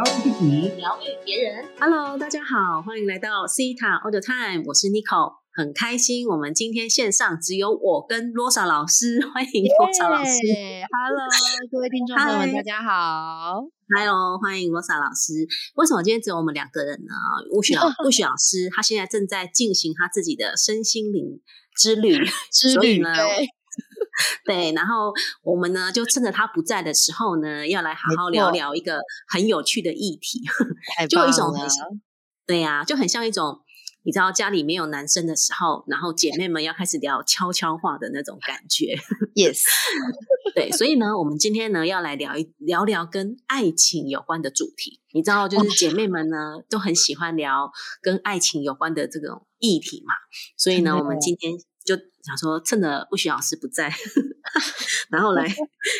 疗愈自己，疗愈别人。Hello，大家好，欢迎来到 Cita All the Time，我是 Nico，很开心，我们今天线上只有我跟罗莎老师，欢迎罗莎老师。Hello，各位听众朋友们，嗨大家好。Hello，欢迎罗莎老师。为什么今天只有我们两个人呢？吴雪老吴雪老师他现在正在进行他自己的身心灵之旅，之旅所以呢，对 对，然后我们呢就趁着他不在的时候呢，要来好好聊聊一个很有趣的议题。就有一种对呀、就很像一种，你知道家里没有男生的时候，然后姐妹们要开始聊悄悄话的那种感觉。Yes，对，所以呢，我们今天呢要来聊一聊聊跟爱情有关的主题。你知道，就是姐妹们呢都很喜欢聊跟爱情有关的这种议题嘛，所以呢，我们今天就想说，趁着不许老师不在，然后来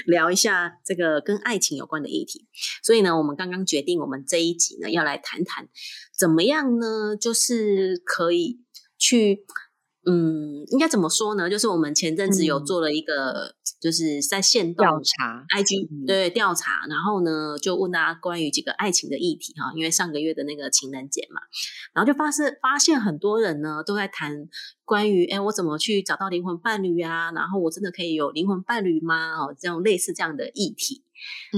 聊一下这个跟爱情有关的议题。所以呢，我们刚刚决定，我们这一集呢要来谈谈怎么样呢，就是可以去。嗯，应该怎么说呢？就是我们前阵子有嗯。做了一个，就是在线调查 IG 嗯。对调查，然后呢就问大家关于几个爱情的议题哈，因为上个月的那个情人节嘛，然后就发现发现很多人呢都在谈关于哎我怎么去找到灵魂伴侣啊，然后我真的可以有灵魂伴侣吗？哦，这种类似这样的议题，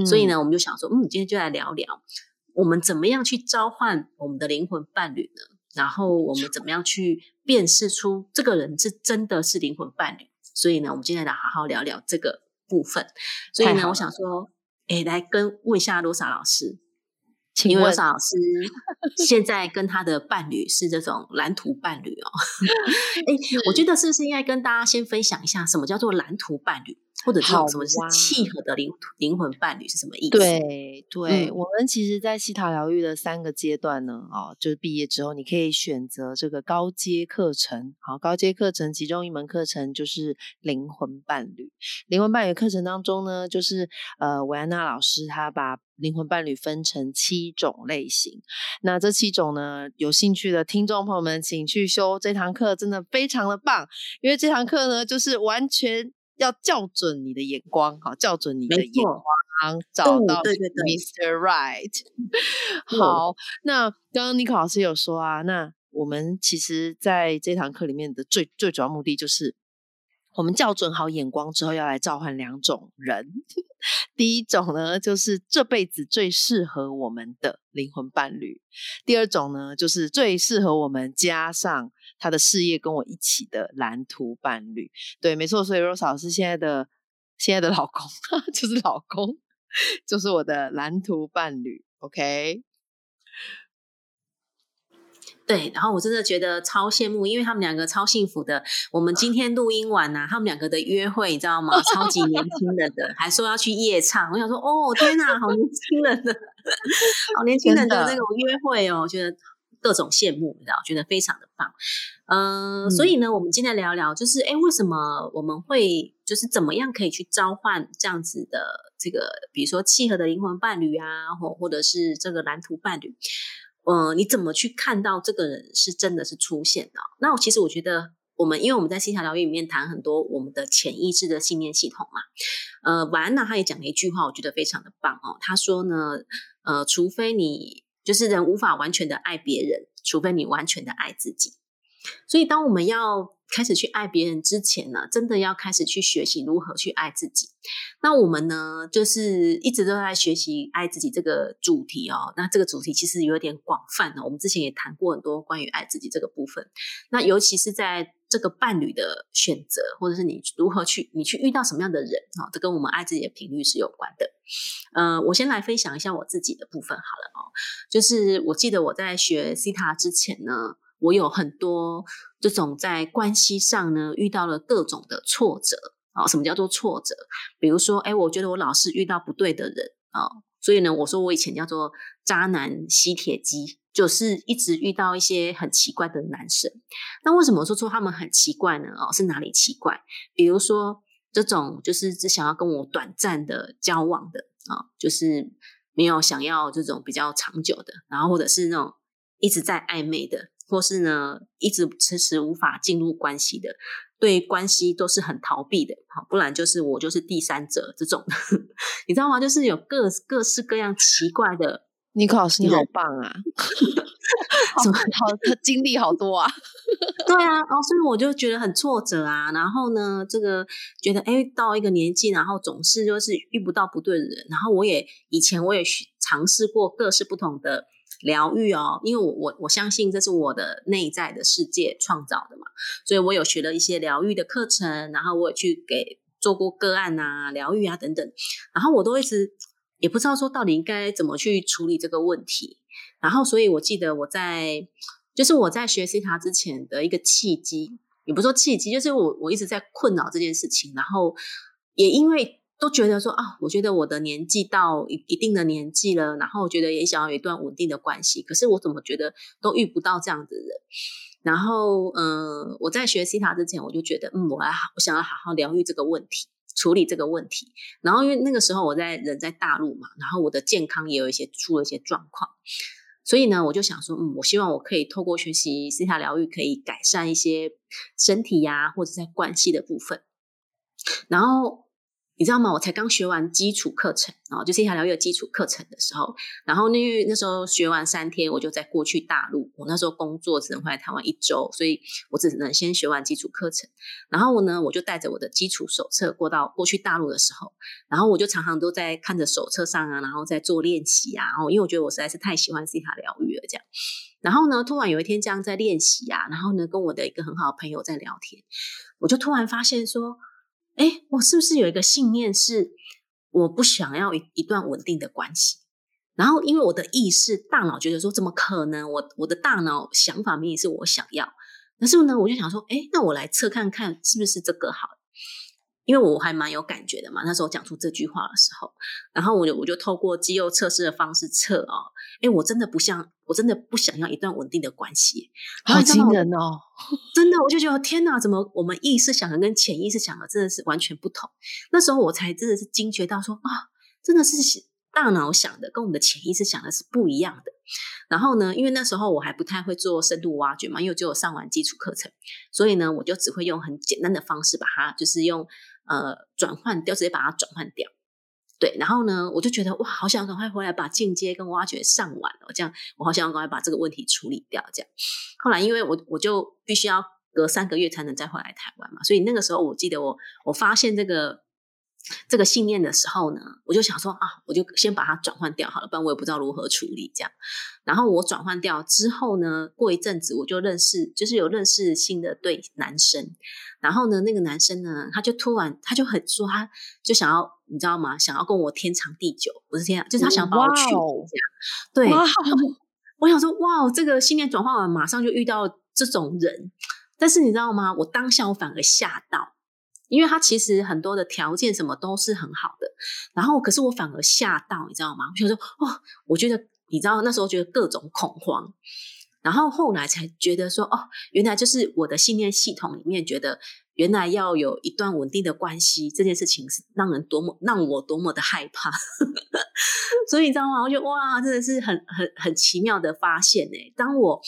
所以呢我们就想说，嗯，今天就来聊聊我们怎么样去召唤我们的灵魂伴侣呢？然后我们怎么样去辨识出这个人是真的是灵魂伴侣？所以呢，我们今天来好好聊聊这个部分。所以呢，我想说，哎，来跟问一下罗莎老师，请问罗莎老师 现在跟他的伴侣是这种蓝图伴侣哦。哎，我觉得是不是应该跟大家先分享一下，什么叫做蓝图伴侣，或者这好种什么是契合的灵灵魂伴侣是什么意思？，对对，嗯我们其实，在西塔疗愈的三个阶段呢，哦，就是毕业之后，你可以选择这个高阶课程。好，高阶课程其中一门课程就是灵魂伴侣。灵魂伴侣课程当中呢，就是呃，维安娜老师她把灵魂伴侣分成七种类型。那这七种呢，有兴趣的听众朋友们，请去修这堂课，真的非常的棒，因为这堂课呢，就是完全。要校准你的眼光，好，校准你的眼光，找嗯到 Mr. Right。嗯好，那刚刚尼克老师有说啊，那我们其实在这堂课里面的最最主要目的就是，我们校准好眼光之后，要来召唤两种人。第一种呢，就是这辈子最适合我们的灵魂伴侣；第二种呢，就是最适合我们加上他的事业跟我一起的蓝图伴侣。对，没错，所以 Rose 老师现在的现在的老公 就是老公，就是我的蓝图伴侣。OK，对，然后我真的觉得超羡慕，因为他们两个超幸福的。我们今天录音完呐、他们两个的约会，你知道吗？超级年轻人的，还说要去夜唱。我想说，哦，天哪，好年轻人的，好年轻人的那种约会哦，我觉得各种羡慕，你知道，觉得非常的棒。嗯、所以呢，我们今天聊聊，就是哎，为什么我们会，就是怎么样可以去召唤这样子的这个，比如说契合的灵魂伴侣啊，或或者是这个蓝图伴侣。呃，你怎么去看到这个人是真的是出现的？那我其实我觉得，我们因为我们在心疗疗愈里面谈很多我们的潜意识的信念系统嘛。呃，晚安娜她也讲了一句话，我觉得非常的棒哦。她说呢，呃，除非你就是人无法完全的爱别人，除非你完全的爱自己。所以，当我们要开始去爱别人之前呢，真的要开始去学习如何去爱自己。那我们呢，就是一直都在学习爱自己这个主题哦。那这个主题其实有点广泛哦。我们之前也谈过很多关于爱自己这个部分。那尤其是在这个伴侣的选择，或者是你如何去你去遇到什么样的人哦，这跟我们爱自己的频率是有关的。呃，我先来分享一下我自己的部分好了哦。就是我记得我在学 C 塔之前呢，我有很多这种在关系上呢遇到了各种的挫折。啊，什么叫做挫折？比如说，哎，我觉得我老是遇到不对的人啊，所以呢，我说我以前叫做渣男吸铁机，就是一直遇到一些很奇怪的男生。那为什么说说他们很奇怪呢？哦，是哪里奇怪？比如说这种就是只想要跟我短暂的交往的啊，就是没有想要这种比较长久的，然后或者是那种一直在暧昧的，或是呢一直迟迟无法进入关系的。对关系都是很逃避的，好，不然就是我就是第三者这种，你知道吗？就是有各各式各样奇怪的尼克老师，你好棒啊！好好，他经历好多啊。对啊，然后所以我就觉得很挫折啊。然后呢，这个觉得哎，到一个年纪，然后总是就是遇不到不对的人。然后我也以前我也尝试过各式不同的疗愈哦，因为我我我相信这是我的内在的世界创造的嘛，所以我有学了一些疗愈的课程，然后我也去给做过个案啊、疗愈啊等等，然后我都一直。也不知道说到底应该怎么去处理这个问题，然后所以我记得我在就是我在学习它之前的一个契机，也不说契机，就是我我一直在困扰这件事情，然后也因为都觉得说啊，我觉得我的年纪到一一定的年纪了，然后觉得也想要有一段稳定的关系，可是我怎么觉得都遇不到这样的人，然后嗯，我在学习它之前，我就觉得嗯，我要，我想要好好疗愈这个问题。处理这个问题，然后因为那个时候我在人在大陆嘛，然后我的健康也有一些出了一些状况，所以呢，我就想说，嗯，我希望我可以透过学习西塔疗愈，可以改善一些身体呀，或者在关系的部分，然后。你知道吗？我才刚学完基础课程啊，就是一条疗愈基础课程的时候，然后因为那时候学完三天，我就在过去大陆。我那时候工作只能回来台湾一周，所以我只能先学完基础课程。然后呢，我就带着我的基础手册过到过去大陆的时候，然后我就常常都在看着手册上啊，然后在做练习啊。然后因为我觉得我实在是太喜欢西塔疗愈了，这样。然后呢，突然有一天这样在练习啊，然后呢，跟我的一个很好的朋友在聊天，我就突然发现说。哎，我是不是有一个信念是我不想要一一段稳定的关系？然后因为我的意识大脑觉得说怎么可能？我我的大脑想法明明是我想要，可是呢，我就想说，哎，那我来测看看是不是这个好。因为我还蛮有感觉的嘛，那时候讲出这句话的时候，然后我就我就透过肌肉测试的方式测哦，哎，我真的不像，我真的不想要一段稳定的关系，好惊人哦！真的，我就觉得天哪，怎么我们意识想的跟潜意识想的真的是完全不同？那时候我才真的是惊觉到说啊，真的是大脑想的跟我们的潜意识想的是不一样的。然后呢，因为那时候我还不太会做深度挖掘嘛，因为只有上完基础课程，所以呢，我就只会用很简单的方式把它，就是用。呃，转换掉，直接把它转换掉。对，然后呢，我就觉得哇，好想赶快回来把进阶跟挖掘上完了，这样我好想赶快把这个问题处理掉。这样，后来因为我我就必须要隔三个月才能再回来台湾嘛，所以那个时候我记得我我发现这个。这个信念的时候呢，我就想说啊，我就先把它转换掉好了，不然我也不知道如何处理这样。然后我转换掉之后呢，过一阵子我就认识，就是有认识新的对男生。然后呢，那个男生呢，他就突然他就很说，他就想要你知道吗？想要跟我天长地久，不是天长，就是他想把我娶这样。对，我想说哇，这个信念转换完，马上就遇到这种人。但是你知道吗？我当下我反而吓到。因为他其实很多的条件什么都是很好的，然后可是我反而吓到，你知道吗？我就说哦，我觉得你知道那时候觉得各种恐慌，然后后来才觉得说哦，原来就是我的信念系统里面觉得原来要有一段稳定的关系这件事情是让人多么让我多么的害怕，所以你知道吗？我觉得哇，真的是很很很奇妙的发现呢。当我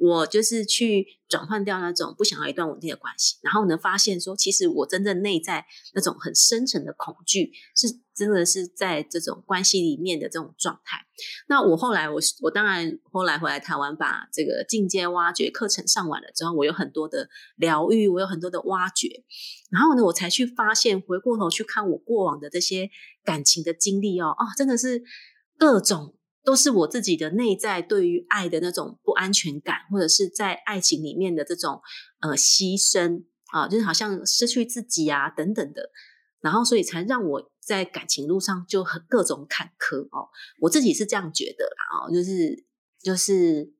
我就是去转换掉那种不想要一段稳定的关系，然后呢，发现说，其实我真正内在那种很深沉的恐惧，是真的是在这种关系里面的这种状态。那我后来，我我当然后来回来台湾，把这个进阶挖掘课程上完了之后，我有很多的疗愈，我有很多的挖掘，然后呢，我才去发现，回过头去看我过往的这些感情的经历哦，哦，真的是各种。都是我自己的内在对于爱的那种不安全感，或者是在爱情里面的这种呃牺牲啊，就是好像失去自己啊等等的，然后所以才让我在感情路上就很各种坎坷哦。我自己是这样觉得啦哦，就是就是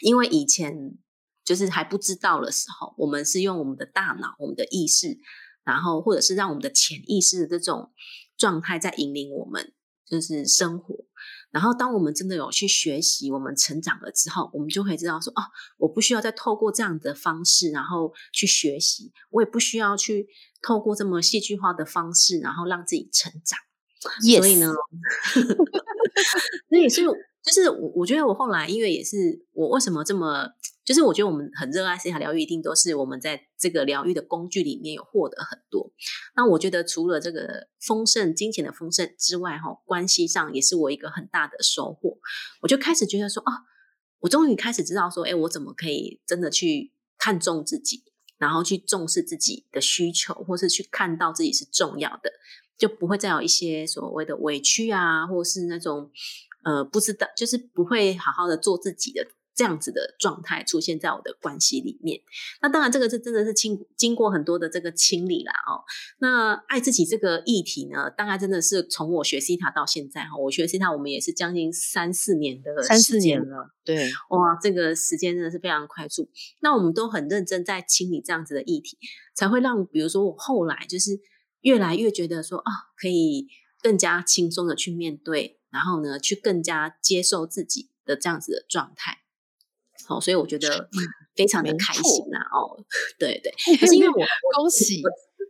因为以前就是还不知道的时候，我们是用我们的大脑、我们的意识，然后或者是让我们的潜意识的这种状态在引领我们，就是生活。然后，当我们真的有去学习，我们成长了之后，我们就可以知道说，哦，我不需要再透过这样的方式，然后去学习，我也不需要去透过这么戏剧化的方式，然后让自己成长。所以呢，所以是就是我，我觉得我后来，因为也是我为什么这么。就是我觉得我们很热爱西塔疗愈，一定都是我们在这个疗愈的工具里面有获得很多。那我觉得除了这个丰盛金钱的丰盛之外，哈，关系上也是我一个很大的收获。我就开始觉得说，啊，我终于开始知道说，哎，我怎么可以真的去看重自己，然后去重视自己的需求，或是去看到自己是重要的，就不会再有一些所谓的委屈啊，或是那种呃不知道，就是不会好好的做自己的。这样子的状态出现在我的关系里面，那当然这个是真的是经经过很多的这个清理啦哦。那爱自己这个议题呢，大概真的是从我学西塔到现在哈，我学西塔我们也是将近三四年的三四年了，对，哇，这个时间真的是非常快速。那我们都很认真在清理这样子的议题，才会让比如说我后来就是越来越觉得说啊，可以更加轻松的去面对，然后呢，去更加接受自己的这样子的状态。哦，所以我觉得非常的开心呐！哦，对对，可是因为我恭喜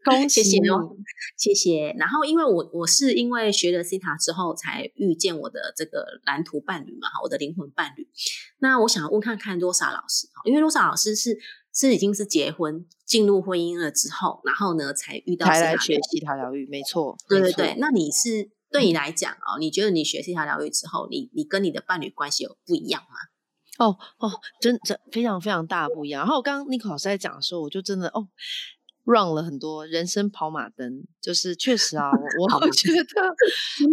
恭喜谢谢哦，谢谢。然后因为我我是因为学了 C 塔之后才遇见我的这个蓝图伴侣嘛，哈，我的灵魂伴侣。那我想要问看看罗莎老师，因为罗莎老师是是已经是结婚进入婚姻了之后，然后呢才遇到才来学西塔疗愈，没错，对对对。那你是对你来讲哦，你觉得你学西塔疗愈之后，你你跟你的伴侣关系有不一样吗？哦哦，真真非常非常大不一样。然后刚刚 Nico 老师在讲的时候，我就真的哦，run 了很多人生跑马灯。就是确实啊，我我觉得，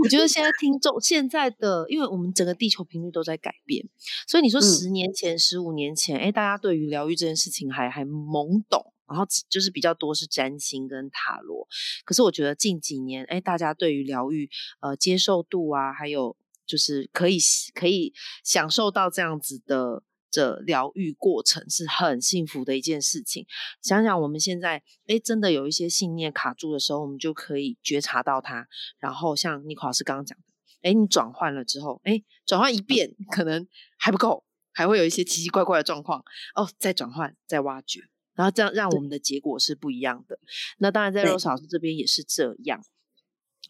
我觉得现在听众现在的，因为我们整个地球频率都在改变，所以你说十年前、十五年前，哎，大家对于疗愈这件事情还还懵懂，然后就是比较多是占星跟塔罗。可是我觉得近几年，哎，大家对于疗愈呃接受度啊，还有。就是可以可以享受到这样子的这疗愈过程，是很幸福的一件事情。想想我们现在，哎，真的有一些信念卡住的时候，我们就可以觉察到它。然后像尼克老师刚刚讲的，哎，你转换了之后，哎，转换一遍可能还不够，还会有一些奇奇怪怪的状况哦，再转换，再挖掘，然后这样让我们的结果是不一样的。那当然，在罗老师这边也是这样。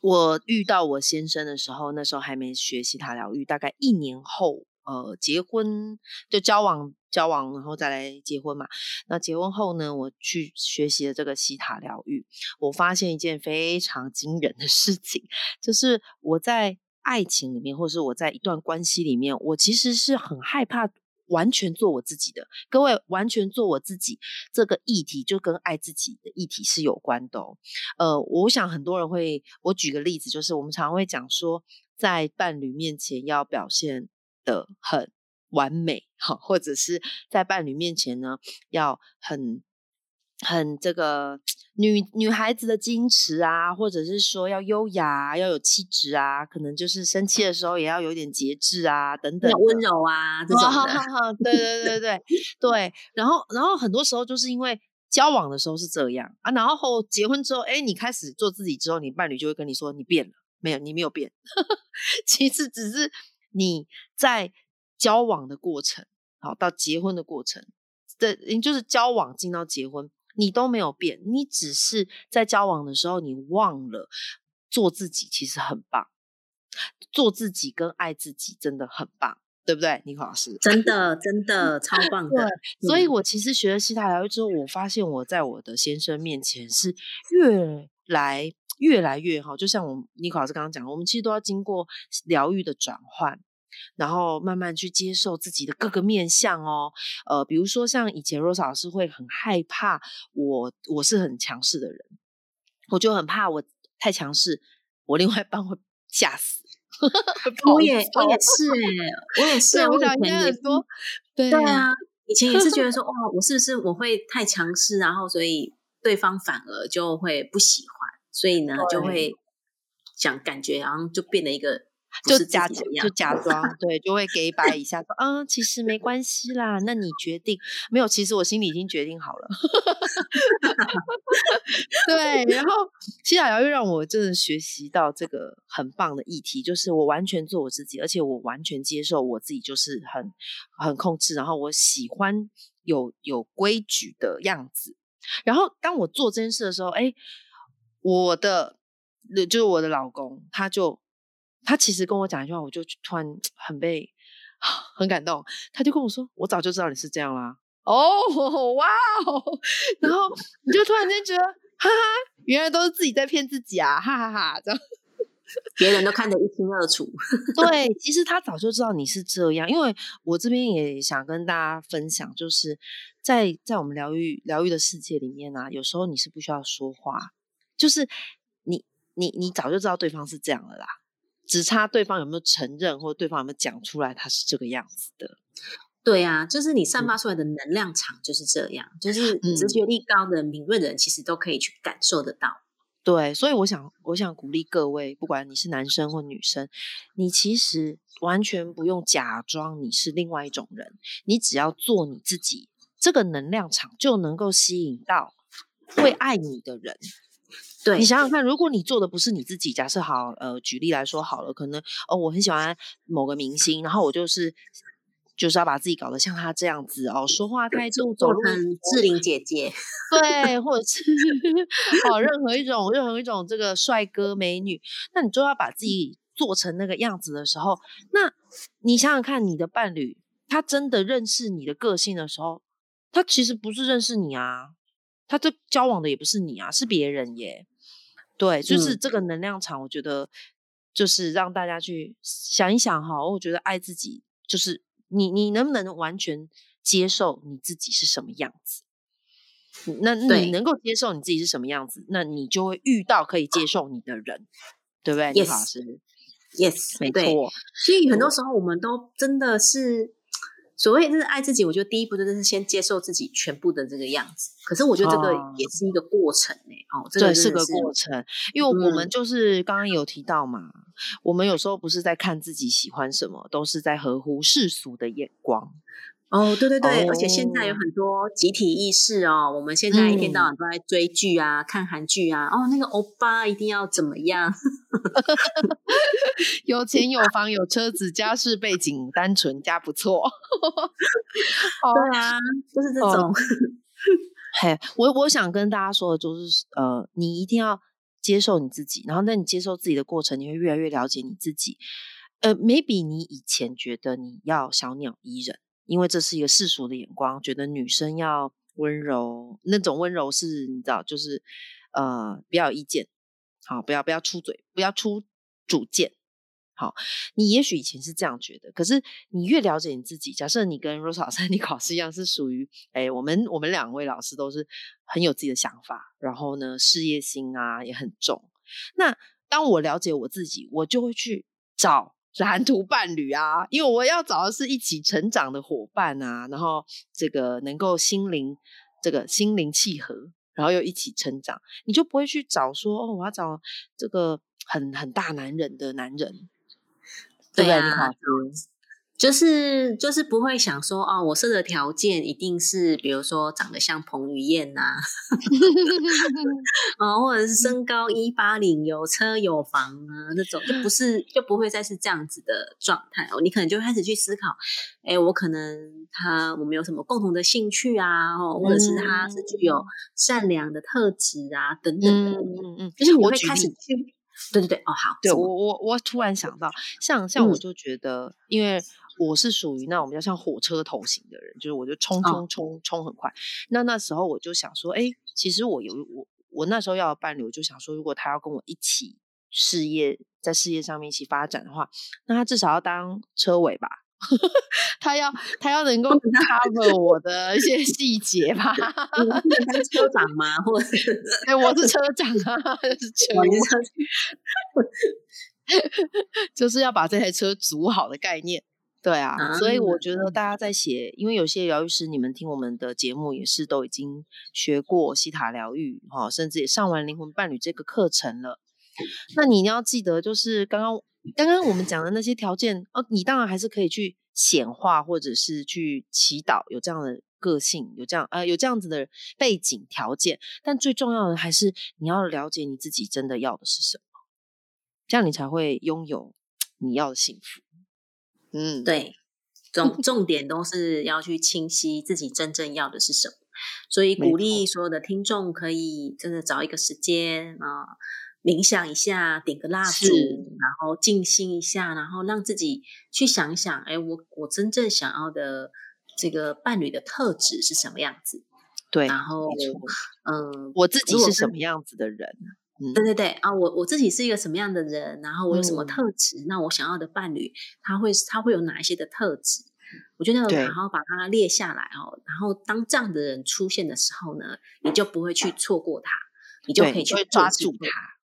我遇到我先生的时候，那时候还没学习他疗愈，大概一年后，呃，结婚就交往交往，然后再来结婚嘛。那结婚后呢，我去学习了这个西塔疗愈，我发现一件非常惊人的事情，就是我在爱情里面，或是我在一段关系里面，我其实是很害怕。完全做我自己的，各位完全做我自己这个议题就跟爱自己的议题是有关的。呃，我想很多人会，我举个例子，就是我们常会讲说，在伴侣面前要表现的很完美，好，或者是在伴侣面前呢要很。很这个女女孩子的矜持啊，或者是说要优雅、要有气质啊，可能就是生气的时候也要有点节制啊，等等，温柔啊这种的。对对对对对。然后然后很多时候就是因为交往的时候是这样啊，然后结婚之后，哎，你开始做自己之后，你伴侣就会跟你说你变了，没有，你没有变。其实只是你在交往的过程，好到结婚的过程，这就是交往进到结婚。你都没有变，你只是在交往的时候，你忘了做自己，其实很棒。做自己跟爱自己真的很棒，对不对，尼克老师？真的，真的超棒的。所以我其实学了西塔疗愈之后，我发现我在我的先生面前是越来越来越好。就像我尼克老师刚刚讲，我们其实都要经过疗愈的转换。然后慢慢去接受自己的各个面相哦，呃，比如说像以前 Rose 老师会很害怕我，我是很强势的人，我就很怕我太强势，我另外一半会吓死。我也我也是哎，我也是，我以前也说，对啊，以前也是觉得说，哇，我是不是我会太强势，然后所以对方反而就会不喜欢，所以呢就会想感觉然后就变了一个。就假就假装对，就会给摆一下说，嗯，其实没关系啦。那你决定没有？其实我心里已经决定好了。对，然后西雅瑶又让我真的学习到这个很棒的议题，就是我完全做我自己，而且我完全接受我自己，就是很很控制。然后我喜欢有有规矩的样子。然后当我做这件事的时候，哎，我的就是我的老公，他就。他其实跟我讲一句话，我就突然很被很感动。他就跟我说：“我早就知道你是这样啦，哦，哇哦，然后你就突然间觉得，哈哈，原来都是自己在骗自己啊，哈哈哈，这样。别人都看得一清二楚。对，其实他早就知道你是这样，因为我这边也想跟大家分享，就是在在我们疗愈疗愈的世界里面啊，有时候你是不需要说话，就是你你你早就知道对方是这样的啦，只差对方有没有承认，或者对方有没有讲出来他是这个样子的。对啊，就是你散发出来的能量场就是这样，就是直觉力高的敏锐的人，其实都可以去感受得到。对，所以我想，我想鼓励各位，不管你是男生或女生，你其实完全不用假装你是另外一种人，你只要做你自己，这个能量场就能够吸引到会爱你的人。对你想想看，如果你做的不是你自己，假设好，呃，举例来说好了，可能哦，我很喜欢某个明星，然后我就是。就是要把自己搞得像他这样子哦，说话态度、走路志玲姐姐，对，或者是哦，任何一种、任何一种这个帅哥美女，那你就要把自己做成那个样子的时候，那你想想看，你的伴侣他真的认识你的个性的时候，他其实不是认识你啊，他这交往的也不是你啊，是别人耶。对，就是这个能量场，我觉得就是让大家去想一想哈，我觉得爱自己就是。你你能不能完全接受你自己是什么样子？那你能够接受你自己是什么样子，那你就会遇到可以接受你的人，对不对？李老师，Yes，没错。所以很多时候我们都真的是。所谓就是爱自己，我觉得第一步就是先接受自己全部的这个样子。可是我觉得这个也是一个过程呢。哦，这个是个过程，因为我们就是刚刚有提到嘛，我们有时候不是在看自己喜欢什么，都是在合乎世俗的眼光。哦，对对对，而且现在有很多集体意识哦。我们现在一天到晚都在追剧啊，看韩剧啊。哦，那个欧巴一定要怎么样？有钱有房有车子，家世背景单纯加不错。对啊，就是这种。嘿，我我想跟大家说的就是，呃，你一定要接受你自己，然后在你接受自己的过程，你会越来越了解你自己。呃，maybe 你以前觉得你要小鸟依人。因为这是一个世俗的眼光，觉得女生要温柔，那种温柔是你知道，就是呃，不要有意见，好，不要不要出嘴，不要出主见，好，你也许以前是这样觉得，可是你越了解你自己，假设你跟 Rose 老师你考试一样，是属于哎，我们我们两位老师都是很有自己的想法，然后呢，事业心啊也很重。那当我了解我自己，我就会去找。蓝图伴侣啊，因为我要找的是一起成长的伙伴啊，然后这个能够心灵这个心灵契合，然后又一起成长，你就不会去找说哦，我要找这个很很大男人的男人，对不啊。就是就是不会想说哦，我设的条件一定是比如说长得像彭于晏呐，哦，或者是身高一八零，有车有房啊那种，就不是就不会再是这样子的状态哦。你可能就开始去思考，哎，我可能他我们有什么共同的兴趣啊，哦，或者是他是具有善良的特质啊等等的，嗯嗯，就是我会开始去，对对对，哦好，对我我我突然想到，像像我就觉得，因为。我是属于那种比较像火车头型的人，就是我就冲冲冲冲很快。那那时候我就想说，哎，其实我有我我那时候要伴侣，我就想说，如果他要跟我一起事业，在事业上面一起发展的话，那他至少要当车尾吧，他要他要能够 cover 我的一些细节吧。你是车长吗？或者哎，我是车长啊，是车长，就是要把这台车组好的概念。对啊，所以我觉得大家在写，因为有些疗愈师，你们听我们的节目也是都已经学过西塔疗愈哈，甚至也上完灵魂伴侣这个课程了。那你要记得，就是刚刚刚刚我们讲的那些条件哦，你当然还是可以去显化，或者是去祈祷有这样的个性，有这样呃有这样子的背景条件。但最重要的还是你要了解你自己真的要的是什么，这样你才会拥有你要的幸福。嗯，对，重重点都是要去清晰自己真正要的是什么，所以鼓励所有的听众可以真的找一个时间啊，冥想一下，点个蜡烛，然后静心一下，然后让自己去想一想，哎，我我真正想要的这个伴侣的特质是什么样子？对，然后嗯，我自己是什么样子的人？嗯，对对对啊，我我自己是一个什么样的人，然后我有什么嗯特质，那我想要的伴侣他会他会有哪一些的特质？我觉得对好好把它列下来哦，然后当这样的人出现的时候呢，你就不会去错过他，你就可以去抓住他。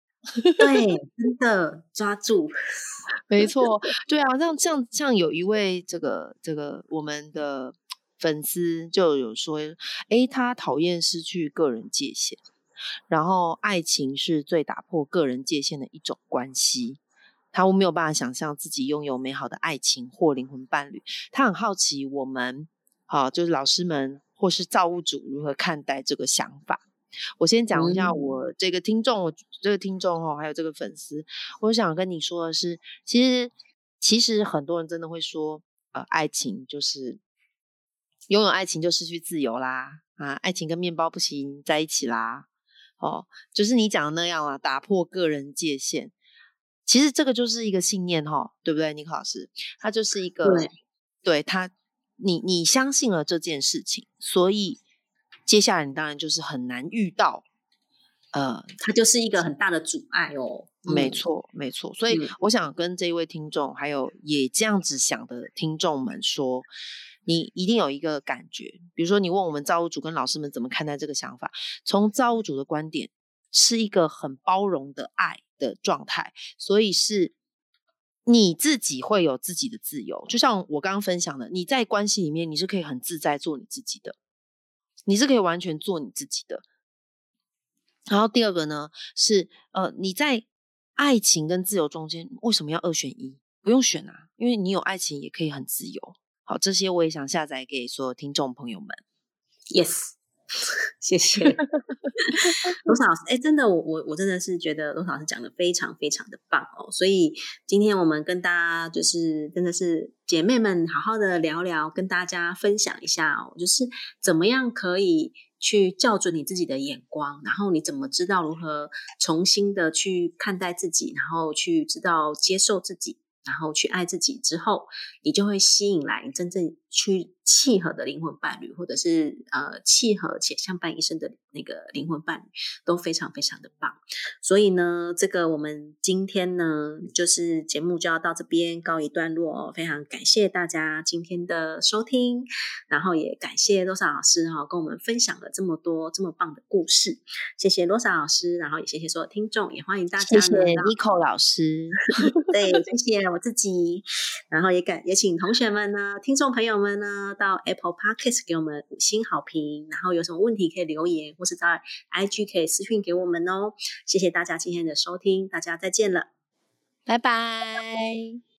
对，真的抓住。没错，对啊，像像像有一位这个这个我们的粉丝就有说，哎，他讨厌失去个人界限，然后爱情是最打破个人界限的一种关系。他没有办法想象自己拥有美好的爱情或灵魂伴侣，他很好奇我们，好、就是老师们或是造物主如何看待这个想法。我先讲一下嗯我这个听众，我这个听众哦，还有这个粉丝，我想跟你说的是，其实其实很多人真的会说，呃，爱情就是拥有爱情就失去自由啦，啊，爱情跟面包不行在一起啦，哦，就是你讲的那样啊，打破个人界限。其实这个就是一个信念哈、对不对，尼克老师？他就是一个对对他，你你相信了这件事情，所以接下来你当然就是很难遇到，呃，它就是一个很大的阻碍哦。嗯，没错，没错。所以嗯我想跟这一位听众，还有也这样子想的听众们说，你一定有一个感觉，比如说你问我们造物主跟老师们怎么看待这个想法，从造物主的观点，是一个很包容的爱的状态，所以是。你自己会有自己的自由，就像我刚刚分享的，你在关系里面你是可以很自在做你自己的，你是可以完全做你自己的。然后第二个呢是呃你在爱情跟自由中间为什么要二选一？不用选啊，因为你有爱情也可以很自由。好，这些我也想下载给所有听众朋友们。Yes，谢谢 罗老师。哎，真的，我我我真的是觉得罗老师讲的非常非常的棒哦。所以今天我们跟大家就是真的是姐妹们好好的聊聊，跟大家分享一下哦，就是怎么样可以去校准你自己的眼光，然后你怎么知道如何重新的去看待自己，然后去知道接受自己。然后去爱自己之后，你就会吸引来真正去契合的灵魂伴侣，或者是呃契合且相伴一生的那个灵魂伴侣，都非常非常的棒。所以呢，这个我们今天呢，就是节目就要到这边告一段落哦。非常感谢大家今天的收听，然后也感谢罗莎老师哈、跟我们分享了这么多这么棒的故事。谢谢罗莎老师，然后也谢谢所有听众，也欢迎大家谢谢 Nico 老师，对，谢谢我自己，然后也感也请同学们呢、听众朋友们呢，到 Apple Podcast 给我们五星好评，然后有什么问题可以留言，或是在 IG 可以私讯给我们哦。谢谢大家今天的收听，大家再见了。拜拜。